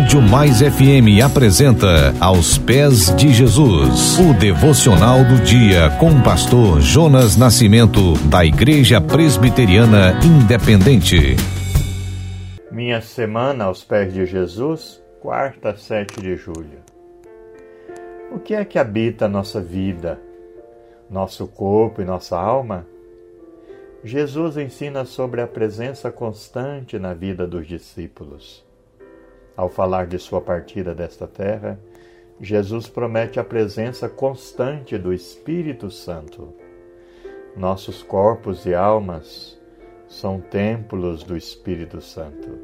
Rádio Mais FM apresenta Aos Pés de Jesus, o devocional do dia com o pastor Jonas Nascimento, da Igreja Presbiteriana Independente. Minha semana aos pés de Jesus, quarta, 7 de julho. O que é que habita nossa vida, nosso corpo e nossa alma? Jesus ensina sobre a presença constante na vida dos discípulos. Ao falar de sua partida desta terra, Jesus promete a presença constante do Espírito Santo. Nossos corpos e almas são templos do Espírito Santo.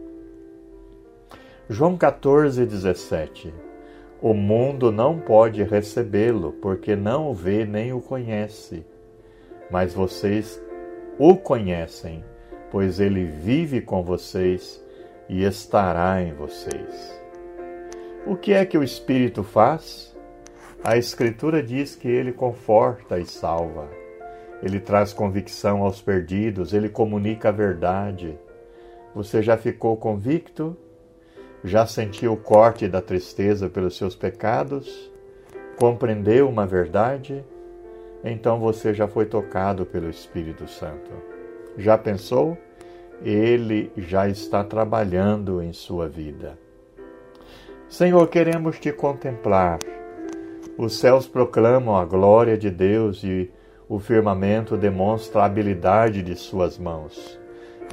João 14, 17 O mundo não pode recebê-lo, porque não o vê nem o conhece. Mas vocês o conhecem, pois ele vive com vocês e estará em vocês. O que é que o Espírito faz? A Escritura diz que ele conforta e salva. Ele traz convicção aos perdidos, ele comunica a verdade. Você já ficou convicto? Já sentiu o corte da tristeza pelos seus pecados? Compreendeu uma verdade? então você já foi tocado pelo Espírito Santo. Já pensou? Ele já está trabalhando em sua vida. Senhor, queremos te contemplar. Os céus proclamam a glória de Deus e o firmamento demonstra a habilidade de suas mãos.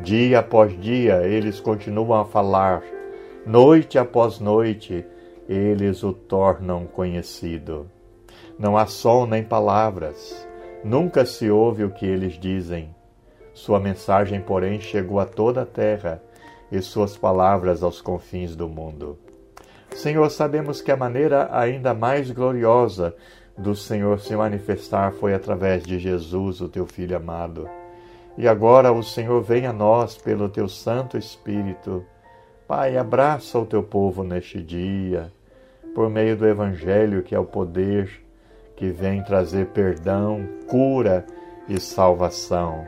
Dia após dia eles continuam a falar, noite após noite eles o tornam conhecido. Não há som nem palavras. Nunca se ouve o que eles dizem. Sua mensagem, porém, chegou a toda a terra e suas palavras aos confins do mundo. Senhor, sabemos que a maneira ainda mais gloriosa do Senhor se manifestar foi através de Jesus, o teu Filho amado. E agora o Senhor vem a nós pelo teu Santo Espírito. Pai, abraça o teu povo neste dia, por meio do Evangelho, que é o poder que vem trazer perdão, cura e salvação.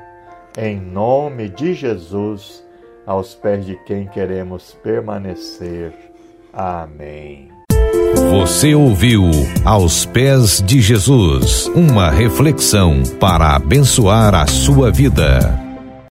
Em nome de Jesus, aos pés de quem queremos permanecer. Amém. Você ouviu Aos Pés de Jesus uma reflexão para abençoar a sua vida.